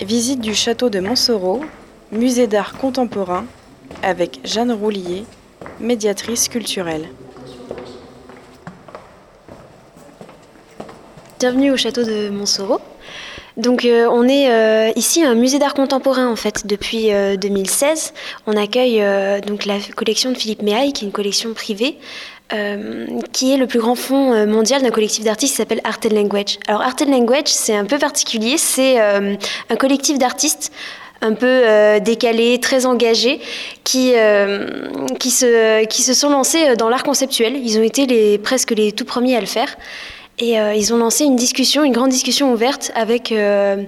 Visite du château de Montsoreau, musée d'art contemporain, avec Jeanne Roulier, médiatrice culturelle. Bienvenue au château de Montsoreau. Donc euh, on est euh, ici un musée d'art contemporain en fait depuis 2016. Euh, on accueille donc la collection de Philippe Méhaille qui est une collection privée qui est le plus grand fonds mondial d'un collectif d'artistes qui s'appelle Art and Language. Alors Art and Language c'est un peu particulier, c'est un collectif d'artistes un peu décalés, très engagés, qui, qui, se, qui se sont lancés dans l'art conceptuel. Ils ont été les, presque les tout premiers à le faire. Et euh, ils ont lancé une discussion, une grande discussion ouverte avec, euh,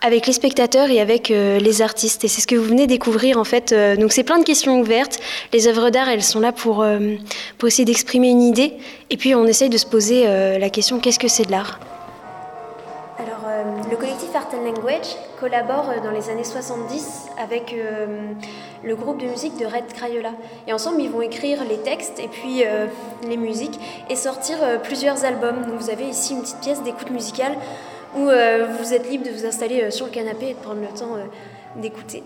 avec les spectateurs et avec euh, les artistes. Et c'est ce que vous venez découvrir en fait. donc c'est plein de questions ouvertes. Les œuvres d'art, elles sont là pour, pour essayer d'exprimer une idée. Et puis on essaye de se poser la question qu'est-ce que c'est de l'art? Le collectif Art and Language collabore dans les années 70 avec le groupe de musique de Red Crayola. Et ensemble, ils vont écrire les textes et puis euh, les musiques et sortir euh, plusieurs albums. Donc vous avez ici une petite pièce d'écoute musicale où euh, vous êtes libre de vous installer sur le canapé et de prendre le temps d'écouter.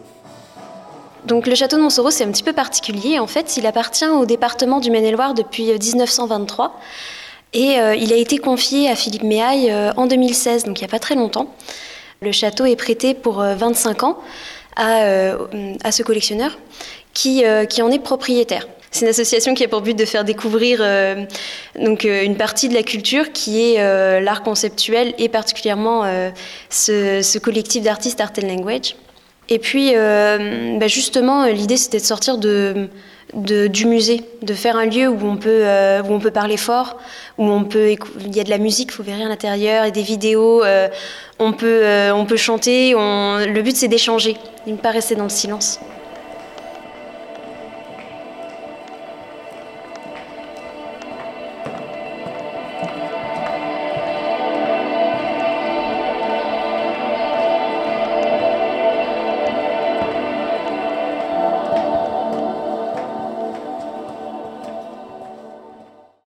Donc le château de Montsoreau, c'est un petit peu particulier. En fait, il appartient au département du Maine-et-Loire depuis 1923. Et il a été confié à Philippe Méhaille en 2016, donc il n'y a pas très longtemps. Le château est prêté pour 25 ans euh, à, ce collectionneur qui, euh, qui en est propriétaire. C'est une association qui a pour but de faire découvrir euh, une partie de la culture qui est l'art conceptuel et particulièrement ce, collectif d'artistes Art and Language. Et puis, bah, justement, l'idée c'était de sortir de, du musée, de faire un lieu où on peut, où on peut parler fort, où on peut, il y a de la musique, vous verrez à l'intérieur, et des vidéos, on, peut, on peut chanter. le but c'est d'échanger, il ne pas rester dans le silence.